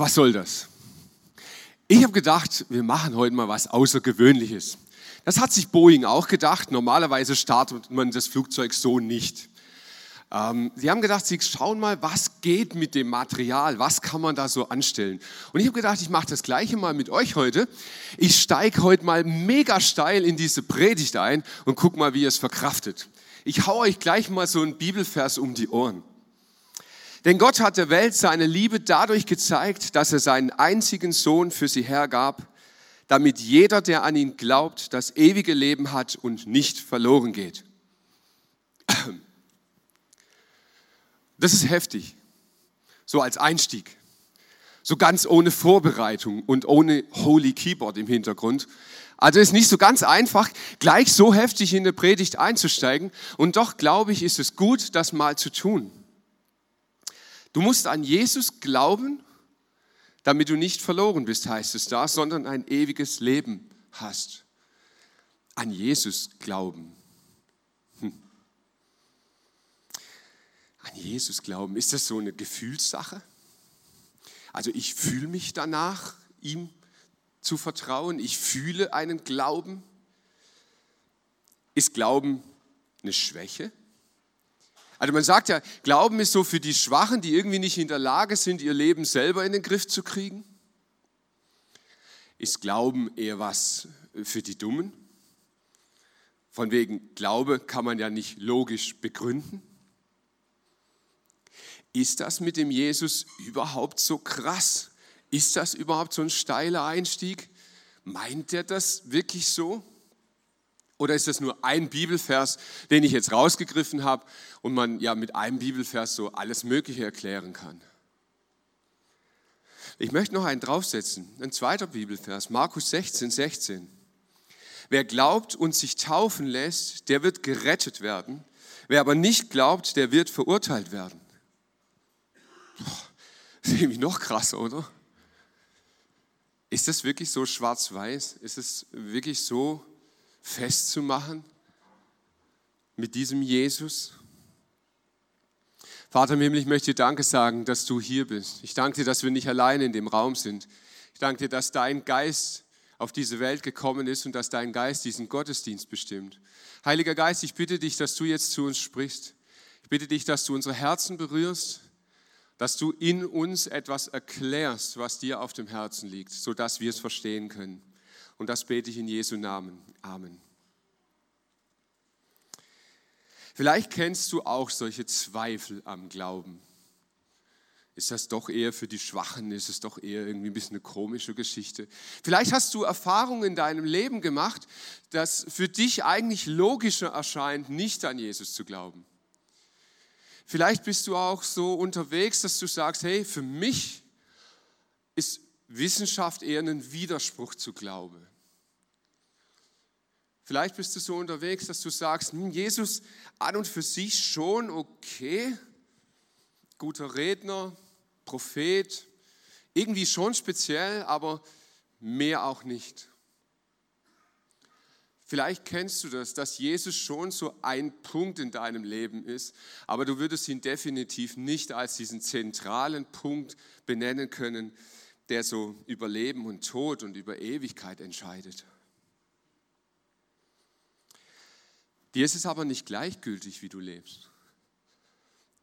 Was soll das? Ich habe gedacht, wir machen heute mal was Außergewöhnliches. Das hat sich Boeing auch gedacht. Normalerweise startet man das Flugzeug so nicht. Ähm, sie haben gedacht, sie schauen mal, was geht mit dem Material, was kann man da so anstellen. Und ich habe gedacht, ich mache das gleiche mal mit euch heute. Ich steige heute mal mega steil in diese Predigt ein und guck mal, wie ihr es verkraftet. Ich hau euch gleich mal so einen Bibelvers um die Ohren. Denn Gott hat der Welt seine Liebe dadurch gezeigt, dass er seinen einzigen Sohn für sie hergab, damit jeder, der an ihn glaubt, das ewige Leben hat und nicht verloren geht. Das ist heftig, so als Einstieg, so ganz ohne Vorbereitung und ohne Holy Keyboard im Hintergrund. Also ist nicht so ganz einfach, gleich so heftig in eine Predigt einzusteigen. Und doch glaube ich, ist es gut, das mal zu tun. Du musst an Jesus glauben, damit du nicht verloren bist, heißt es da, sondern ein ewiges Leben hast. An Jesus glauben. Hm. An Jesus glauben, ist das so eine Gefühlssache? Also ich fühle mich danach, ihm zu vertrauen. Ich fühle einen Glauben. Ist Glauben eine Schwäche? Also man sagt ja, Glauben ist so für die Schwachen, die irgendwie nicht in der Lage sind, ihr Leben selber in den Griff zu kriegen. Ist Glauben eher was für die Dummen? Von wegen Glaube kann man ja nicht logisch begründen. Ist das mit dem Jesus überhaupt so krass? Ist das überhaupt so ein steiler Einstieg? Meint er das wirklich so? Oder ist das nur ein Bibelvers, den ich jetzt rausgegriffen habe und man ja mit einem Bibelvers so alles Mögliche erklären kann? Ich möchte noch einen draufsetzen, ein zweiter Bibelvers, Markus 16, 16. Wer glaubt und sich taufen lässt, der wird gerettet werden. Wer aber nicht glaubt, der wird verurteilt werden. Das ist irgendwie noch krasser, oder? Ist das wirklich so schwarz-weiß? Ist es wirklich so festzumachen mit diesem Jesus? Vater im Himmel, ich möchte dir Danke sagen, dass du hier bist. Ich danke dir, dass wir nicht alleine in dem Raum sind. Ich danke dir, dass dein Geist auf diese Welt gekommen ist und dass dein Geist diesen Gottesdienst bestimmt. Heiliger Geist, ich bitte dich, dass du jetzt zu uns sprichst. Ich bitte dich, dass du unsere Herzen berührst, dass du in uns etwas erklärst, was dir auf dem Herzen liegt, sodass wir es verstehen können. Und das bete ich in Jesu Namen. Amen. Vielleicht kennst du auch solche Zweifel am Glauben. Ist das doch eher für die Schwachen? Ist es doch eher irgendwie ein bisschen eine komische Geschichte? Vielleicht hast du Erfahrungen in deinem Leben gemacht, dass für dich eigentlich logischer erscheint, nicht an Jesus zu glauben. Vielleicht bist du auch so unterwegs, dass du sagst, hey, für mich ist Wissenschaft eher ein Widerspruch zu Glaube. Vielleicht bist du so unterwegs, dass du sagst, hm, Jesus an und für sich schon okay, guter Redner, Prophet, irgendwie schon speziell, aber mehr auch nicht. Vielleicht kennst du das, dass Jesus schon so ein Punkt in deinem Leben ist, aber du würdest ihn definitiv nicht als diesen zentralen Punkt benennen können, der so über Leben und Tod und über Ewigkeit entscheidet. Dir ist es aber nicht gleichgültig, wie du lebst.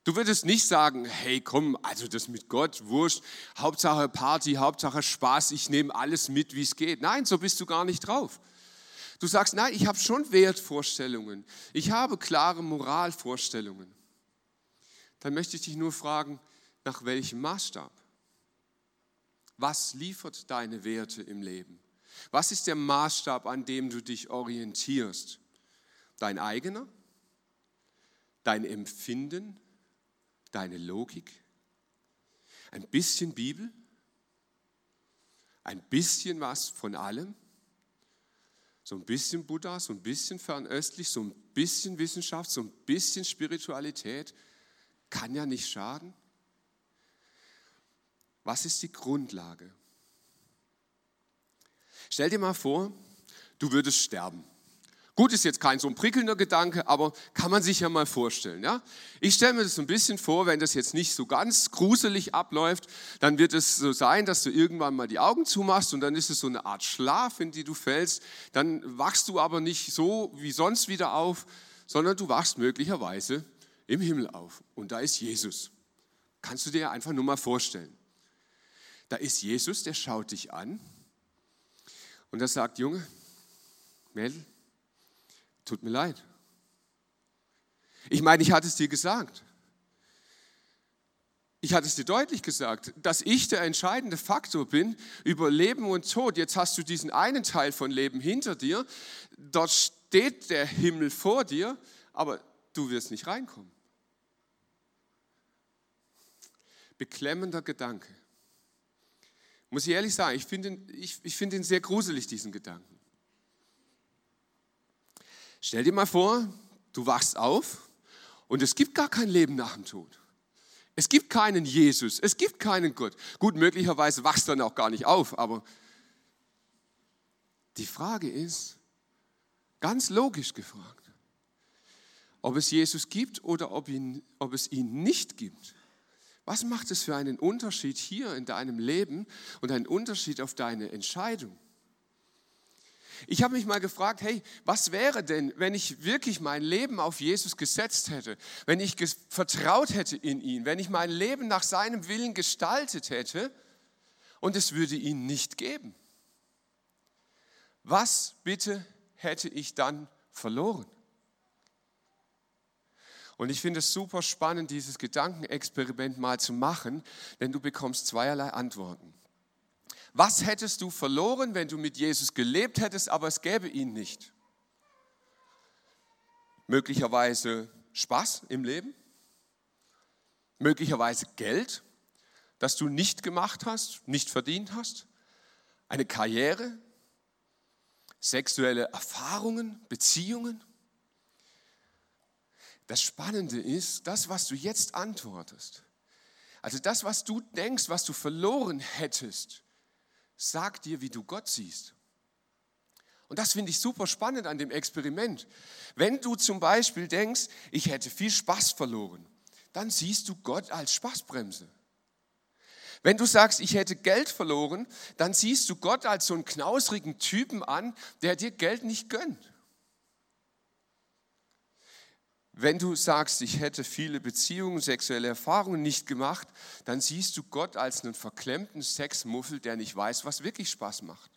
Du würdest nicht sagen, hey komm, also das mit Gott, wurscht, Hauptsache Party, Hauptsache Spaß, ich nehme alles mit, wie es geht. Nein, so bist du gar nicht drauf. Du sagst, nein, ich habe schon Wertvorstellungen, ich habe klare Moralvorstellungen. Dann möchte ich dich nur fragen, nach welchem Maßstab? Was liefert deine Werte im Leben? Was ist der Maßstab, an dem du dich orientierst? Dein eigener? dein Empfinden, deine Logik, ein bisschen Bibel, ein bisschen was von allem, so ein bisschen Buddha, so ein bisschen fernöstlich, so ein bisschen Wissenschaft, so ein bisschen Spiritualität, kann ja nicht schaden. Was ist die Grundlage? Stell dir mal vor, du würdest sterben. Gut, ist jetzt kein so ein prickelnder Gedanke, aber kann man sich ja mal vorstellen. Ja? Ich stelle mir das so ein bisschen vor, wenn das jetzt nicht so ganz gruselig abläuft, dann wird es so sein, dass du irgendwann mal die Augen zumachst und dann ist es so eine Art Schlaf, in die du fällst. Dann wachst du aber nicht so wie sonst wieder auf, sondern du wachst möglicherweise im Himmel auf. Und da ist Jesus. Kannst du dir einfach nur mal vorstellen. Da ist Jesus, der schaut dich an und er sagt, Junge, Mädel, tut mir leid. Ich meine, ich hatte es dir gesagt. Ich hatte es dir deutlich gesagt, dass ich der entscheidende Faktor bin über Leben und Tod. Jetzt hast du diesen einen Teil von Leben hinter dir. Dort steht der Himmel vor dir, aber du wirst nicht reinkommen. Beklemmender Gedanke. Muss ich ehrlich sagen, ich finde ich, ich find ihn sehr gruselig, diesen Gedanken. Stell dir mal vor, du wachst auf und es gibt gar kein Leben nach dem Tod. Es gibt keinen Jesus, es gibt keinen Gott. Gut, möglicherweise wachst du dann auch gar nicht auf, aber die Frage ist, ganz logisch gefragt, ob es Jesus gibt oder ob, ihn, ob es ihn nicht gibt. Was macht es für einen Unterschied hier in deinem Leben und einen Unterschied auf deine Entscheidung? Ich habe mich mal gefragt, hey, was wäre denn, wenn ich wirklich mein Leben auf Jesus gesetzt hätte, wenn ich vertraut hätte in ihn, wenn ich mein Leben nach seinem Willen gestaltet hätte und es würde ihn nicht geben? Was bitte hätte ich dann verloren? Und ich finde es super spannend, dieses Gedankenexperiment mal zu machen, denn du bekommst zweierlei Antworten. Was hättest du verloren, wenn du mit Jesus gelebt hättest, aber es gäbe ihn nicht? Möglicherweise Spaß im Leben, möglicherweise Geld, das du nicht gemacht hast, nicht verdient hast, eine Karriere, sexuelle Erfahrungen, Beziehungen. Das Spannende ist, das, was du jetzt antwortest, also das, was du denkst, was du verloren hättest, sagt dir, wie du Gott siehst. Und das finde ich super spannend an dem Experiment. Wenn du zum Beispiel denkst, ich hätte viel Spaß verloren, dann siehst du Gott als Spaßbremse. Wenn du sagst, ich hätte Geld verloren, dann siehst du Gott als so einen knausrigen Typen an, der dir Geld nicht gönnt. Wenn du sagst, ich hätte viele Beziehungen, sexuelle Erfahrungen nicht gemacht, dann siehst du Gott als einen verklemmten Sexmuffel, der nicht weiß, was wirklich Spaß macht.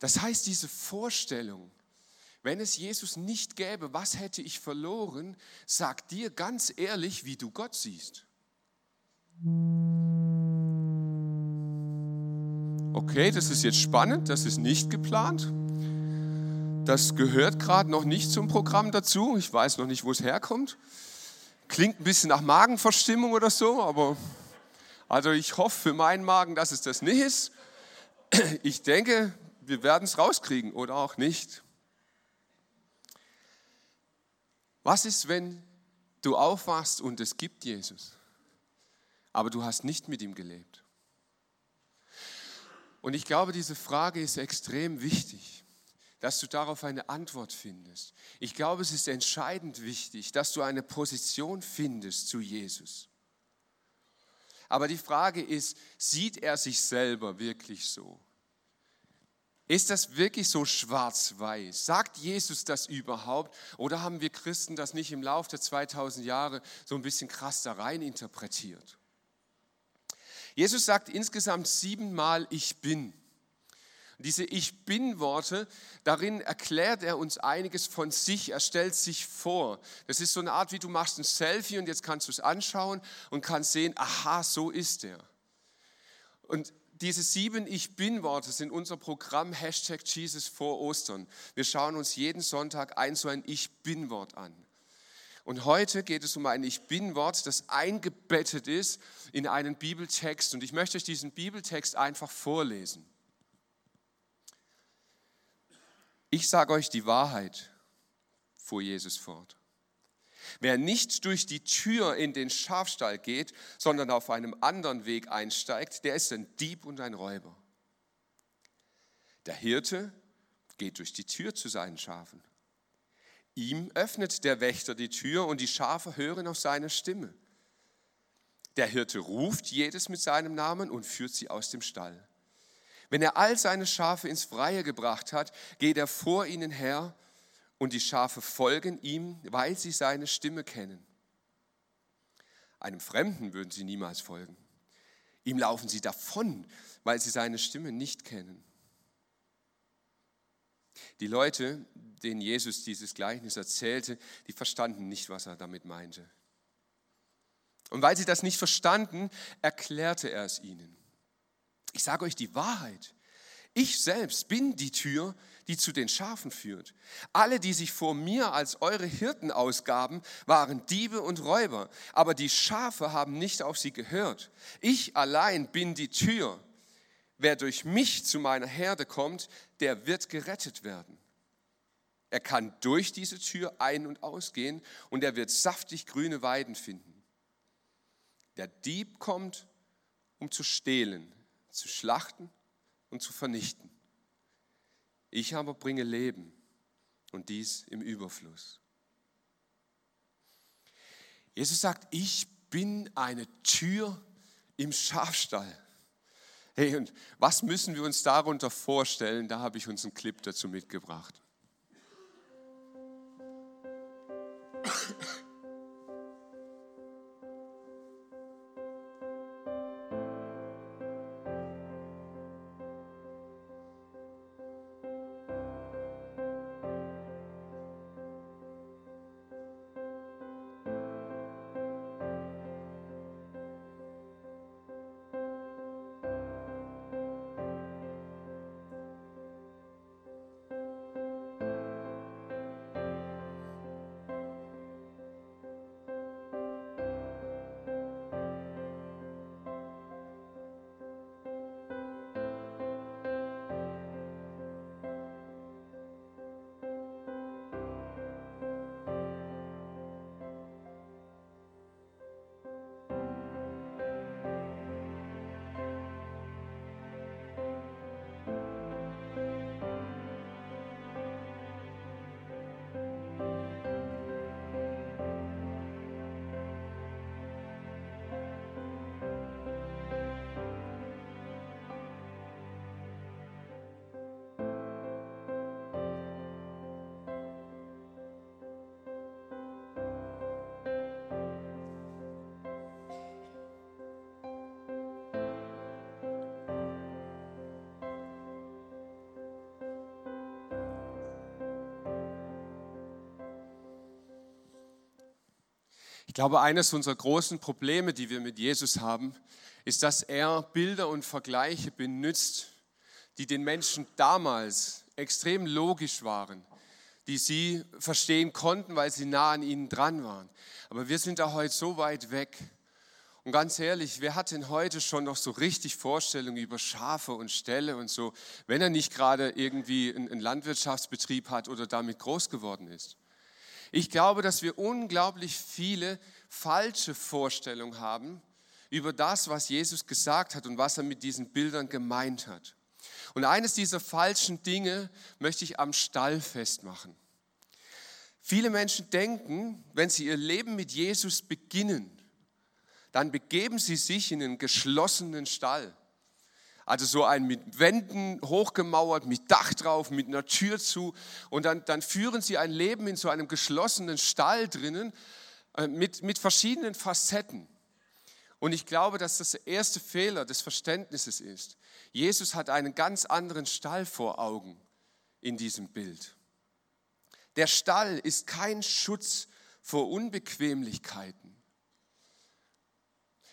Das heißt, diese Vorstellung, wenn es Jesus nicht gäbe, was hätte ich verloren, sagt dir ganz ehrlich, wie du Gott siehst. Okay, das ist jetzt spannend, das ist nicht geplant. Das gehört gerade noch nicht zum Programm dazu. Ich weiß noch nicht, wo es herkommt. Klingt ein bisschen nach Magenverstimmung oder so, aber also ich hoffe für meinen Magen, dass es das nicht ist. Ich denke, wir werden es rauskriegen oder auch nicht. Was ist, wenn du aufwachst und es gibt Jesus, aber du hast nicht mit ihm gelebt? Und ich glaube, diese Frage ist extrem wichtig dass du darauf eine Antwort findest. Ich glaube, es ist entscheidend wichtig, dass du eine Position findest zu Jesus. Aber die Frage ist, sieht er sich selber wirklich so? Ist das wirklich so schwarz-weiß? Sagt Jesus das überhaupt? Oder haben wir Christen das nicht im Laufe der 2000 Jahre so ein bisschen krass da rein interpretiert? Jesus sagt insgesamt siebenmal, ich bin. Diese Ich bin-Worte, darin erklärt er uns einiges von sich, er stellt sich vor. Das ist so eine Art, wie du machst ein Selfie und jetzt kannst du es anschauen und kannst sehen, aha, so ist er. Und diese sieben Ich bin-Worte sind unser Programm Hashtag Jesus vor Ostern. Wir schauen uns jeden Sonntag ein so ein Ich bin-Wort an. Und heute geht es um ein Ich bin-Wort, das eingebettet ist in einen Bibeltext. Und ich möchte euch diesen Bibeltext einfach vorlesen. Ich sage euch die Wahrheit, fuhr Jesus fort. Wer nicht durch die Tür in den Schafstall geht, sondern auf einem anderen Weg einsteigt, der ist ein Dieb und ein Räuber. Der Hirte geht durch die Tür zu seinen Schafen. Ihm öffnet der Wächter die Tür und die Schafe hören auf seine Stimme. Der Hirte ruft jedes mit seinem Namen und führt sie aus dem Stall. Wenn er all seine Schafe ins Freie gebracht hat, geht er vor ihnen her und die Schafe folgen ihm, weil sie seine Stimme kennen. Einem Fremden würden sie niemals folgen. Ihm laufen sie davon, weil sie seine Stimme nicht kennen. Die Leute, denen Jesus dieses Gleichnis erzählte, die verstanden nicht, was er damit meinte. Und weil sie das nicht verstanden, erklärte er es ihnen. Ich sage euch die Wahrheit. Ich selbst bin die Tür, die zu den Schafen führt. Alle, die sich vor mir als eure Hirten ausgaben, waren Diebe und Räuber, aber die Schafe haben nicht auf sie gehört. Ich allein bin die Tür. Wer durch mich zu meiner Herde kommt, der wird gerettet werden. Er kann durch diese Tür ein- und ausgehen und er wird saftig grüne Weiden finden. Der Dieb kommt, um zu stehlen, zu schlachten und zu vernichten. Ich aber bringe Leben und dies im Überfluss. Jesus sagt, ich bin eine Tür im Schafstall. Hey, und was müssen wir uns darunter vorstellen? Da habe ich uns einen Clip dazu mitgebracht. Glaube, eines unserer großen Probleme, die wir mit Jesus haben, ist, dass er Bilder und Vergleiche benutzt, die den Menschen damals extrem logisch waren, die sie verstehen konnten, weil sie nah an ihnen dran waren. Aber wir sind da heute so weit weg. Und ganz ehrlich, wer hat denn heute schon noch so richtig Vorstellungen über Schafe und Ställe und so, wenn er nicht gerade irgendwie einen Landwirtschaftsbetrieb hat oder damit groß geworden ist? Ich glaube, dass wir unglaublich viele falsche Vorstellungen haben über das, was Jesus gesagt hat und was er mit diesen Bildern gemeint hat. Und eines dieser falschen Dinge möchte ich am Stall festmachen. Viele Menschen denken, wenn sie ihr Leben mit Jesus beginnen, dann begeben sie sich in einen geschlossenen Stall. Also so ein mit Wänden hochgemauert, mit Dach drauf, mit einer Tür zu. Und dann, dann führen sie ein Leben in so einem geschlossenen Stall drinnen äh, mit, mit verschiedenen Facetten. Und ich glaube, dass das der erste Fehler des Verständnisses ist. Jesus hat einen ganz anderen Stall vor Augen in diesem Bild. Der Stall ist kein Schutz vor Unbequemlichkeiten.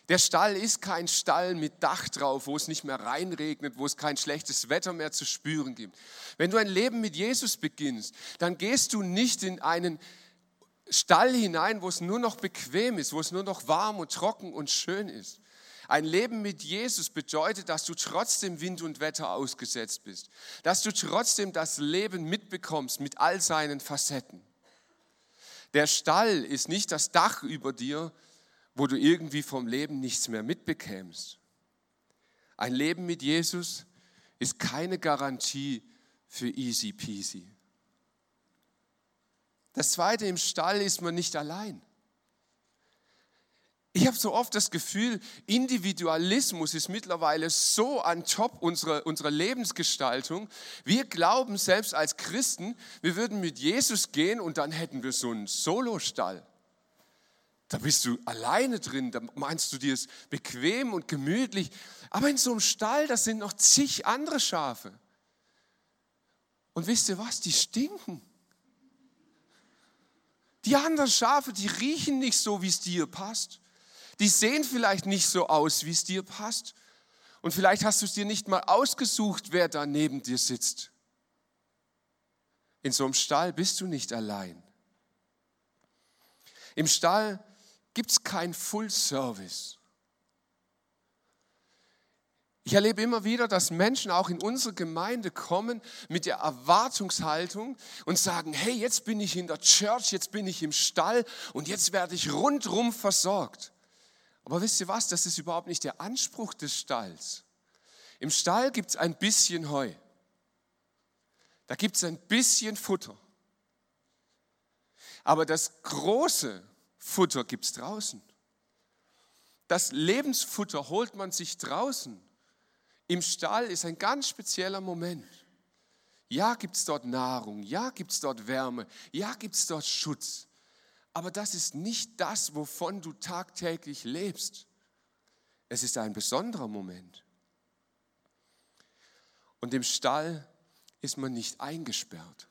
Der Stall ist kein Stall mit Dach drauf, wo es nicht mehr reinregnet, wo es kein schlechtes Wetter mehr zu spüren gibt. Wenn du ein Leben mit Jesus beginnst, dann gehst du nicht in einen Stall hinein, wo es nur noch bequem ist, wo es nur noch warm und trocken und schön ist. Ein Leben mit Jesus bedeutet, dass du trotzdem Wind und Wetter ausgesetzt bist, dass du trotzdem das Leben mitbekommst mit all seinen Facetten. Der Stall ist nicht das Dach über dir, wo du irgendwie vom Leben nichts mehr mitbekämst. Ein Leben mit Jesus ist keine Garantie für easy peasy. Das zweite, im Stall ist man nicht allein. Ich habe so oft das Gefühl, Individualismus ist mittlerweile so an top unserer, unserer Lebensgestaltung. Wir glauben selbst als Christen, wir würden mit Jesus gehen und dann hätten wir so einen Solostall. Da bist du alleine drin, da meinst du dir es bequem und gemütlich. Aber in so einem Stall, da sind noch zig andere Schafe. Und wisst ihr was, die stinken. Die anderen Schafe, die riechen nicht so, wie es dir passt. Die sehen vielleicht nicht so aus, wie es dir passt. Und vielleicht hast du es dir nicht mal ausgesucht, wer da neben dir sitzt. In so einem Stall bist du nicht allein. Im Stall gibt es kein Full Service. Ich erlebe immer wieder, dass Menschen auch in unsere Gemeinde kommen mit der Erwartungshaltung und sagen, hey, jetzt bin ich in der Church, jetzt bin ich im Stall und jetzt werde ich rundrum versorgt. Aber wisst ihr was, das ist überhaupt nicht der Anspruch des Stalls. Im Stall gibt es ein bisschen Heu. Da gibt es ein bisschen Futter. Aber das große Futter gibt es draußen. Das Lebensfutter holt man sich draußen. Im Stall ist ein ganz spezieller Moment. Ja, gibt es dort Nahrung, ja, gibt es dort Wärme, ja, gibt es dort Schutz. Aber das ist nicht das, wovon du tagtäglich lebst. Es ist ein besonderer Moment. Und im Stall ist man nicht eingesperrt.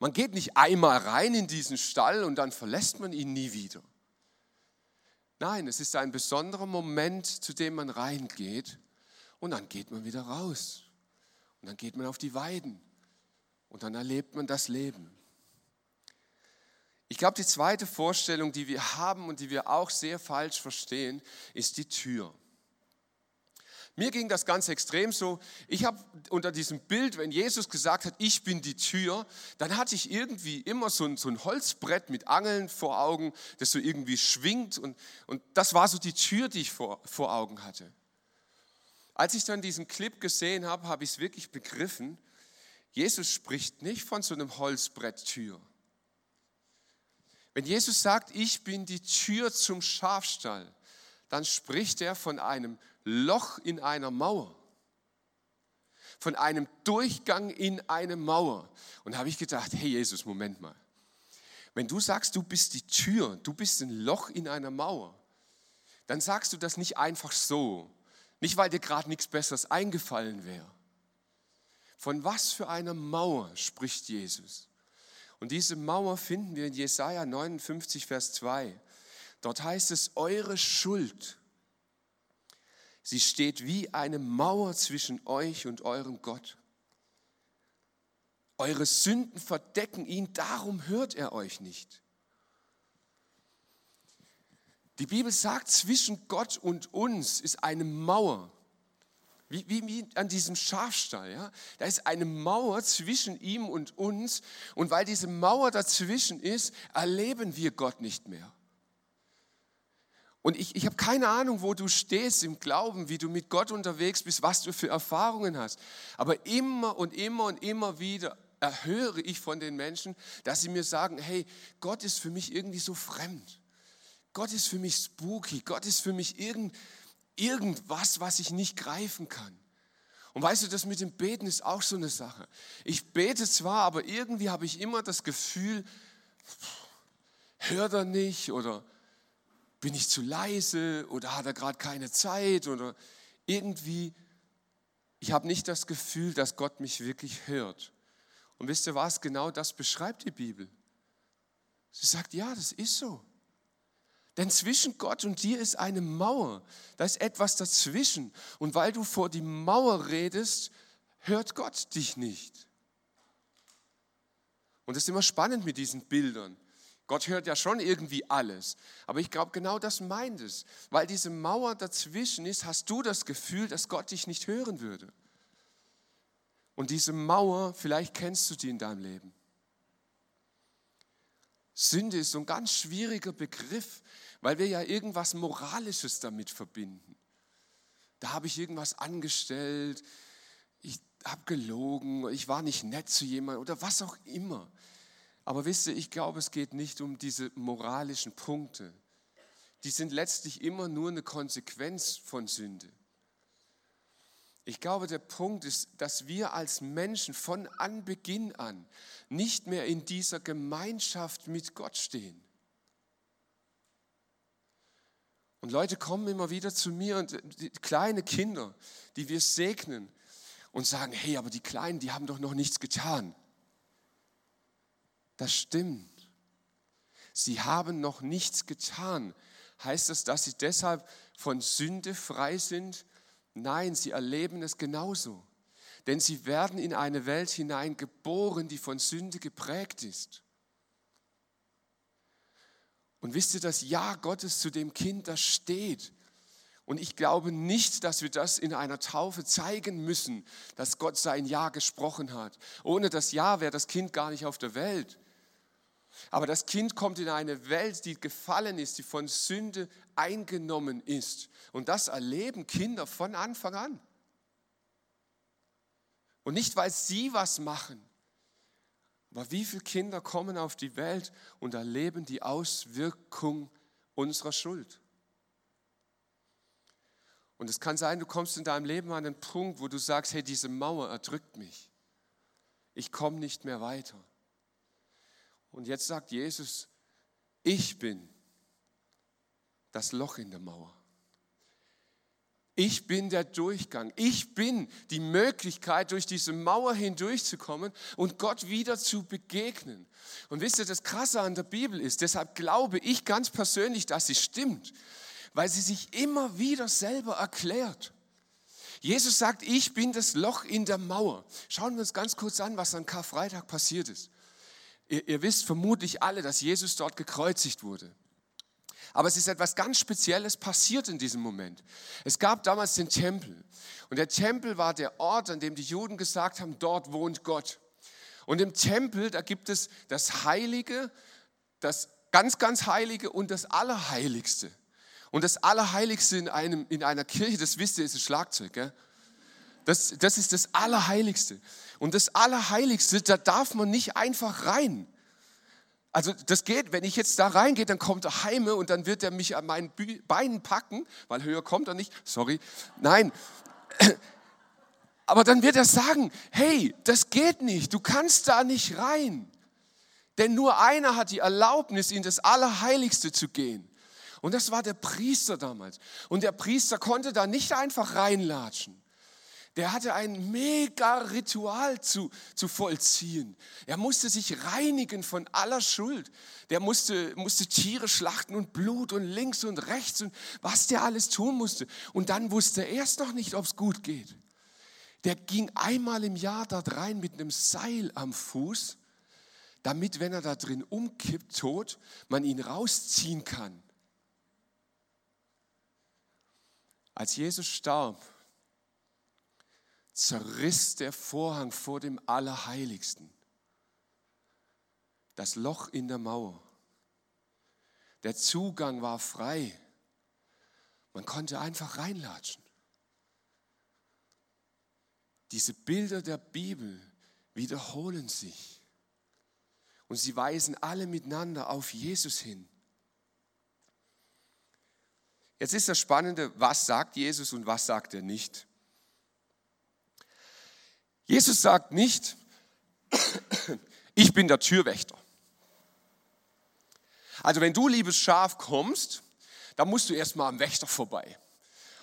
Man geht nicht einmal rein in diesen Stall und dann verlässt man ihn nie wieder. Nein, es ist ein besonderer Moment, zu dem man reingeht und dann geht man wieder raus. Und dann geht man auf die Weiden und dann erlebt man das Leben. Ich glaube, die zweite Vorstellung, die wir haben und die wir auch sehr falsch verstehen, ist die Tür. Mir ging das ganz extrem so. Ich habe unter diesem Bild, wenn Jesus gesagt hat, ich bin die Tür, dann hatte ich irgendwie immer so ein, so ein Holzbrett mit Angeln vor Augen, das so irgendwie schwingt. Und, und das war so die Tür, die ich vor, vor Augen hatte. Als ich dann diesen Clip gesehen habe, habe ich es wirklich begriffen. Jesus spricht nicht von so einem Holzbretttür. Wenn Jesus sagt, ich bin die Tür zum Schafstall, dann spricht er von einem Loch in einer Mauer, von einem Durchgang in eine Mauer. Und da habe ich gedacht, hey Jesus, Moment mal. Wenn du sagst, du bist die Tür, du bist ein Loch in einer Mauer, dann sagst du das nicht einfach so, nicht weil dir gerade nichts Besseres eingefallen wäre. Von was für einer Mauer spricht Jesus? Und diese Mauer finden wir in Jesaja 59, Vers 2. Dort heißt es, eure Schuld, sie steht wie eine Mauer zwischen euch und eurem Gott. Eure Sünden verdecken ihn, darum hört er euch nicht. Die Bibel sagt, zwischen Gott und uns ist eine Mauer. Wie, wie, wie an diesem Schafstall. Ja? Da ist eine Mauer zwischen ihm und uns. Und weil diese Mauer dazwischen ist, erleben wir Gott nicht mehr. Und ich, ich habe keine Ahnung, wo du stehst im Glauben, wie du mit Gott unterwegs bist, was du für Erfahrungen hast. Aber immer und immer und immer wieder erhöre ich von den Menschen, dass sie mir sagen, hey, Gott ist für mich irgendwie so fremd. Gott ist für mich spooky. Gott ist für mich irgendwie irgendwas, was ich nicht greifen kann. Und weißt du, das mit dem Beten ist auch so eine Sache. Ich bete zwar, aber irgendwie habe ich immer das Gefühl, hört er nicht oder bin ich zu leise oder hat er gerade keine Zeit oder irgendwie, ich habe nicht das Gefühl, dass Gott mich wirklich hört. Und wisst ihr was, genau das beschreibt die Bibel. Sie sagt, ja, das ist so. Denn zwischen Gott und dir ist eine Mauer. Da ist etwas dazwischen. Und weil du vor die Mauer redest, hört Gott dich nicht. Und es ist immer spannend mit diesen Bildern. Gott hört ja schon irgendwie alles. Aber ich glaube, genau das meint es. Weil diese Mauer dazwischen ist, hast du das Gefühl, dass Gott dich nicht hören würde. Und diese Mauer, vielleicht kennst du die in deinem Leben. Sünde ist so ein ganz schwieriger Begriff, weil wir ja irgendwas Moralisches damit verbinden. Da habe ich irgendwas angestellt, ich habe gelogen, ich war nicht nett zu jemandem oder was auch immer. Aber wisst ihr, ich glaube, es geht nicht um diese moralischen Punkte. Die sind letztlich immer nur eine Konsequenz von Sünde. Ich glaube, der Punkt ist, dass wir als Menschen von Anbeginn an nicht mehr in dieser Gemeinschaft mit Gott stehen. Und Leute kommen immer wieder zu mir und kleine Kinder, die wir segnen und sagen, hey, aber die Kleinen, die haben doch noch nichts getan. Das stimmt. Sie haben noch nichts getan. Heißt das, dass sie deshalb von Sünde frei sind? Nein, sie erleben es genauso. Denn sie werden in eine Welt hineingeboren, die von Sünde geprägt ist. Und wisst ihr, das Ja Gottes zu dem Kind, das steht. Und ich glaube nicht, dass wir das in einer Taufe zeigen müssen, dass Gott sein Ja gesprochen hat. Ohne das Ja wäre das Kind gar nicht auf der Welt. Aber das Kind kommt in eine Welt, die gefallen ist, die von Sünde eingenommen ist. Und das erleben Kinder von Anfang an. Und nicht, weil sie was machen. Aber wie viele Kinder kommen auf die Welt und erleben die Auswirkung unserer Schuld? Und es kann sein, du kommst in deinem Leben an einen Punkt, wo du sagst, hey, diese Mauer erdrückt mich. Ich komme nicht mehr weiter. Und jetzt sagt Jesus, ich bin das Loch in der Mauer. Ich bin der Durchgang. Ich bin die Möglichkeit, durch diese Mauer hindurchzukommen und Gott wieder zu begegnen. Und wisst ihr, das Krasse an der Bibel ist, deshalb glaube ich ganz persönlich, dass sie stimmt, weil sie sich immer wieder selber erklärt. Jesus sagt, ich bin das Loch in der Mauer. Schauen wir uns ganz kurz an, was an Karfreitag passiert ist. Ihr, ihr wisst vermutlich alle, dass Jesus dort gekreuzigt wurde. Aber es ist etwas ganz Spezielles passiert in diesem Moment. Es gab damals den Tempel. Und der Tempel war der Ort, an dem die Juden gesagt haben, dort wohnt Gott. Und im Tempel, da gibt es das Heilige, das ganz, ganz Heilige und das Allerheiligste. Und das Allerheiligste in, einem, in einer Kirche, das wisst ihr, ist das Schlagzeug. Gell? Das, das ist das Allerheiligste. Und das Allerheiligste, da darf man nicht einfach rein. Also das geht, wenn ich jetzt da reingehe, dann kommt er heime und dann wird er mich an meinen Beinen packen, weil höher kommt er nicht, sorry, nein. Aber dann wird er sagen, hey, das geht nicht, du kannst da nicht rein. Denn nur einer hat die Erlaubnis, in das Allerheiligste zu gehen. Und das war der Priester damals. Und der Priester konnte da nicht einfach reinlatschen der hatte ein mega Ritual zu, zu vollziehen. Er musste sich reinigen von aller Schuld. Der musste, musste Tiere schlachten und Blut und links und rechts und was der alles tun musste. Und dann wusste er erst noch nicht, ob es gut geht. Der ging einmal im Jahr dort rein mit einem Seil am Fuß, damit, wenn er da drin umkippt, tot, man ihn rausziehen kann. Als Jesus starb, zerriss der Vorhang vor dem Allerheiligsten. Das Loch in der Mauer. Der Zugang war frei. Man konnte einfach reinlatschen. Diese Bilder der Bibel wiederholen sich. Und sie weisen alle miteinander auf Jesus hin. Jetzt ist das Spannende, was sagt Jesus und was sagt er nicht. Jesus sagt nicht, ich bin der Türwächter. Also wenn du, liebes Schaf, kommst, dann musst du erstmal am Wächter vorbei.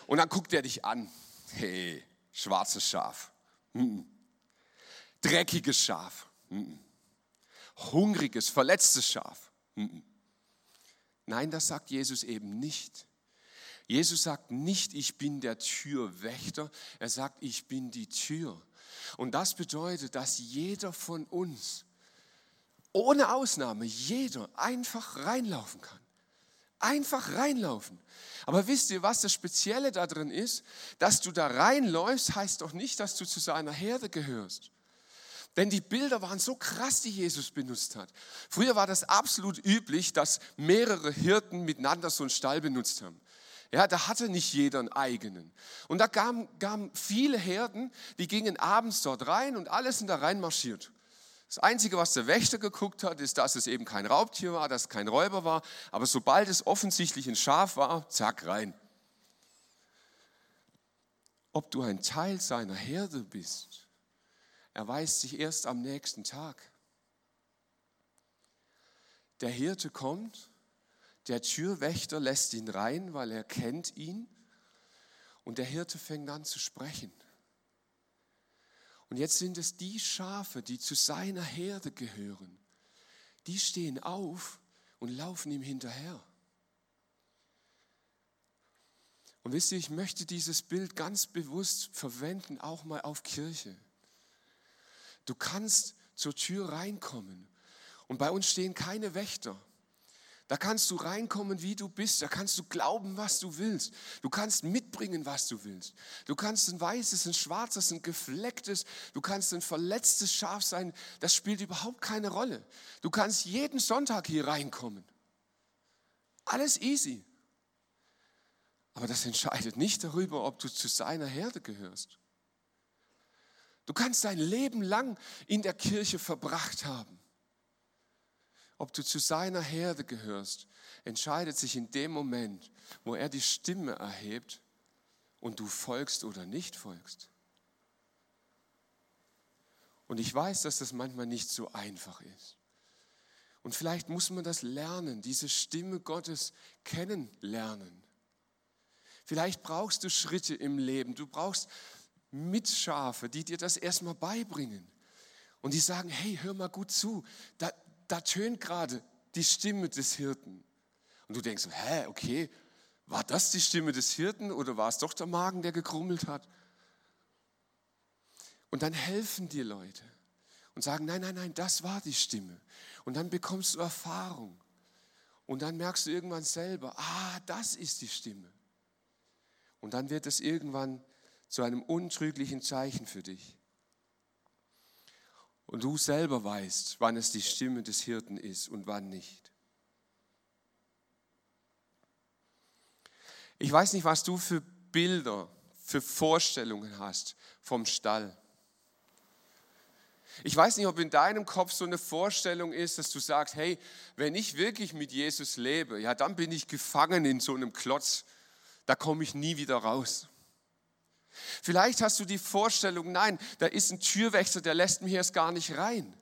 Und dann guckt er dich an. Hey, schwarzes Schaf. Mm Dreckiges Schaf. Mm Hungriges, verletztes Schaf. Mm Nein, das sagt Jesus eben nicht. Jesus sagt nicht, ich bin der Türwächter. Er sagt, ich bin die Tür. Und das bedeutet, dass jeder von uns ohne Ausnahme jeder einfach reinlaufen kann. Einfach reinlaufen. Aber wisst ihr, was das Spezielle da drin ist? Dass du da reinläufst, heißt doch nicht, dass du zu seiner Herde gehörst. Denn die Bilder waren so krass, die Jesus benutzt hat. Früher war das absolut üblich, dass mehrere Hirten miteinander so einen Stall benutzt haben. Ja, da hatte nicht jeder einen eigenen. Und da gaben, gaben viele Herden, die gingen abends dort rein und alle sind da rein marschiert. Das Einzige, was der Wächter geguckt hat, ist, dass es eben kein Raubtier war, dass es kein Räuber war. Aber sobald es offensichtlich ein Schaf war, zack, rein. Ob du ein Teil seiner Herde bist, erweist sich erst am nächsten Tag. Der Hirte kommt der Türwächter lässt ihn rein, weil er kennt ihn. Und der Hirte fängt an zu sprechen. Und jetzt sind es die Schafe, die zu seiner Herde gehören. Die stehen auf und laufen ihm hinterher. Und wisst ihr, ich möchte dieses Bild ganz bewusst verwenden, auch mal auf Kirche. Du kannst zur Tür reinkommen und bei uns stehen keine Wächter. Da kannst du reinkommen, wie du bist. Da kannst du glauben, was du willst. Du kannst mitbringen, was du willst. Du kannst ein weißes, ein schwarzes, ein geflecktes, du kannst ein verletztes Schaf sein. Das spielt überhaupt keine Rolle. Du kannst jeden Sonntag hier reinkommen. Alles easy. Aber das entscheidet nicht darüber, ob du zu seiner Herde gehörst. Du kannst dein Leben lang in der Kirche verbracht haben ob du zu seiner Herde gehörst, entscheidet sich in dem Moment, wo er die Stimme erhebt und du folgst oder nicht folgst. Und ich weiß, dass das manchmal nicht so einfach ist. Und vielleicht muss man das lernen, diese Stimme Gottes kennenlernen. Vielleicht brauchst du Schritte im Leben, du brauchst Mitschafe, die dir das erstmal beibringen. Und die sagen, hey, hör mal gut zu, da, da tönt gerade die Stimme des Hirten. Und du denkst, hä, okay, war das die Stimme des Hirten oder war es doch der Magen, der gekrummelt hat? Und dann helfen dir Leute und sagen, nein, nein, nein, das war die Stimme. Und dann bekommst du Erfahrung. Und dann merkst du irgendwann selber, ah, das ist die Stimme. Und dann wird es irgendwann zu einem untrüglichen Zeichen für dich. Und du selber weißt, wann es die Stimme des Hirten ist und wann nicht. Ich weiß nicht, was du für Bilder, für Vorstellungen hast vom Stall. Ich weiß nicht, ob in deinem Kopf so eine Vorstellung ist, dass du sagst, hey, wenn ich wirklich mit Jesus lebe, ja, dann bin ich gefangen in so einem Klotz, da komme ich nie wieder raus. Vielleicht hast du die Vorstellung, nein, da ist ein Türwächter, der lässt mich erst gar nicht rein.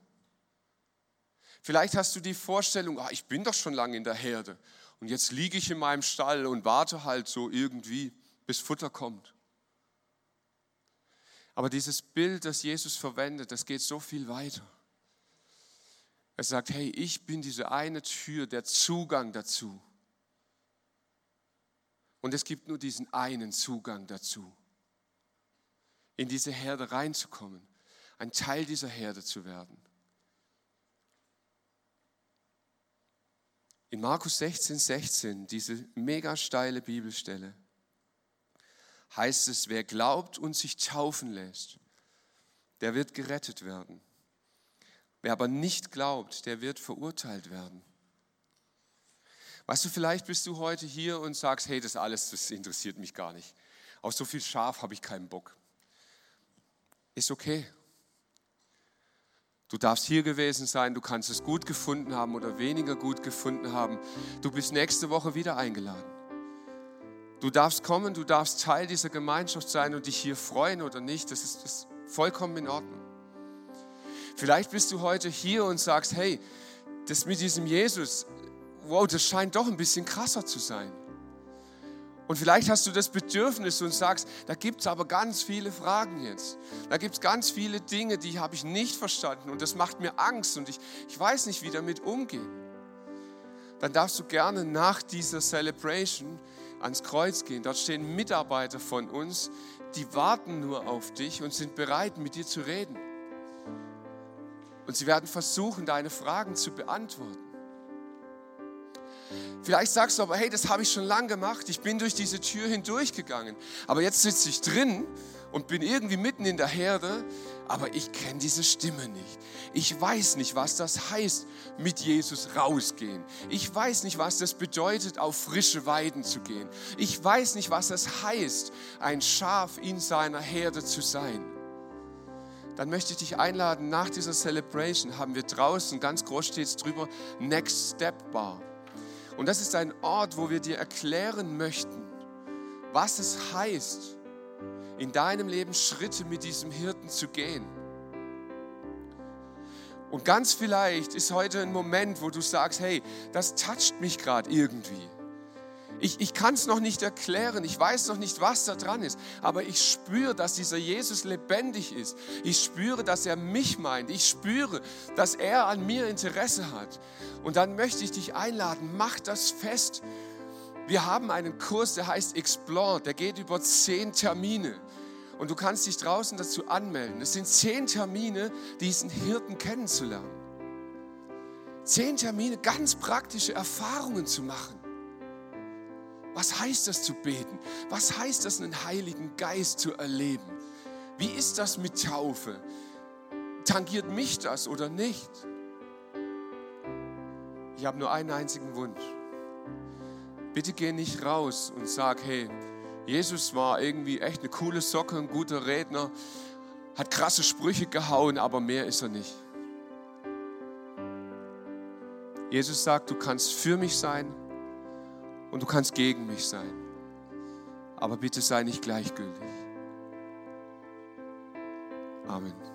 Vielleicht hast du die Vorstellung, ah, ich bin doch schon lange in der Herde und jetzt liege ich in meinem Stall und warte halt so irgendwie, bis Futter kommt. Aber dieses Bild, das Jesus verwendet, das geht so viel weiter. Er sagt, hey, ich bin diese eine Tür, der Zugang dazu. Und es gibt nur diesen einen Zugang dazu in diese Herde reinzukommen, ein Teil dieser Herde zu werden. In Markus 16, 16, diese mega steile Bibelstelle, heißt es, wer glaubt und sich taufen lässt, der wird gerettet werden. Wer aber nicht glaubt, der wird verurteilt werden. Weißt du, vielleicht bist du heute hier und sagst, hey, das alles, das interessiert mich gar nicht. Auf so viel Schaf habe ich keinen Bock ist okay. Du darfst hier gewesen sein, du kannst es gut gefunden haben oder weniger gut gefunden haben. Du bist nächste Woche wieder eingeladen. Du darfst kommen, du darfst Teil dieser Gemeinschaft sein und dich hier freuen oder nicht. Das ist, das ist vollkommen in Ordnung. Vielleicht bist du heute hier und sagst, hey, das mit diesem Jesus, wow, das scheint doch ein bisschen krasser zu sein. Und vielleicht hast du das Bedürfnis und sagst, da gibt es aber ganz viele Fragen jetzt. Da gibt es ganz viele Dinge, die habe ich nicht verstanden und das macht mir Angst und ich, ich weiß nicht, wie damit umgehen. Dann darfst du gerne nach dieser Celebration ans Kreuz gehen. Dort stehen Mitarbeiter von uns, die warten nur auf dich und sind bereit, mit dir zu reden. Und sie werden versuchen, deine Fragen zu beantworten. Vielleicht sagst du aber, hey, das habe ich schon lange gemacht, ich bin durch diese Tür hindurchgegangen, aber jetzt sitze ich drin und bin irgendwie mitten in der Herde, aber ich kenne diese Stimme nicht. Ich weiß nicht, was das heißt, mit Jesus rausgehen. Ich weiß nicht, was das bedeutet, auf frische Weiden zu gehen. Ich weiß nicht, was das heißt, ein Schaf in seiner Herde zu sein. Dann möchte ich dich einladen, nach dieser Celebration haben wir draußen, ganz groß steht drüber, Next Step Bar. Und das ist ein Ort, wo wir dir erklären möchten, was es heißt, in deinem Leben Schritte mit diesem Hirten zu gehen. Und ganz vielleicht ist heute ein Moment, wo du sagst, hey, das toucht mich gerade irgendwie. Ich, ich kann es noch nicht erklären, ich weiß noch nicht, was da dran ist, aber ich spüre, dass dieser Jesus lebendig ist. Ich spüre, dass er mich meint. Ich spüre, dass er an mir Interesse hat. Und dann möchte ich dich einladen, mach das fest. Wir haben einen Kurs, der heißt Explore, der geht über zehn Termine. Und du kannst dich draußen dazu anmelden. Es sind zehn Termine, diesen Hirten kennenzulernen. Zehn Termine, ganz praktische Erfahrungen zu machen. Was heißt das zu beten? Was heißt das, einen Heiligen Geist zu erleben? Wie ist das mit Taufe? Tangiert mich das oder nicht? Ich habe nur einen einzigen Wunsch. Bitte geh nicht raus und sag, hey, Jesus war irgendwie echt eine coole Socke, ein guter Redner, hat krasse Sprüche gehauen, aber mehr ist er nicht. Jesus sagt, du kannst für mich sein, und du kannst gegen mich sein. Aber bitte sei nicht gleichgültig. Amen.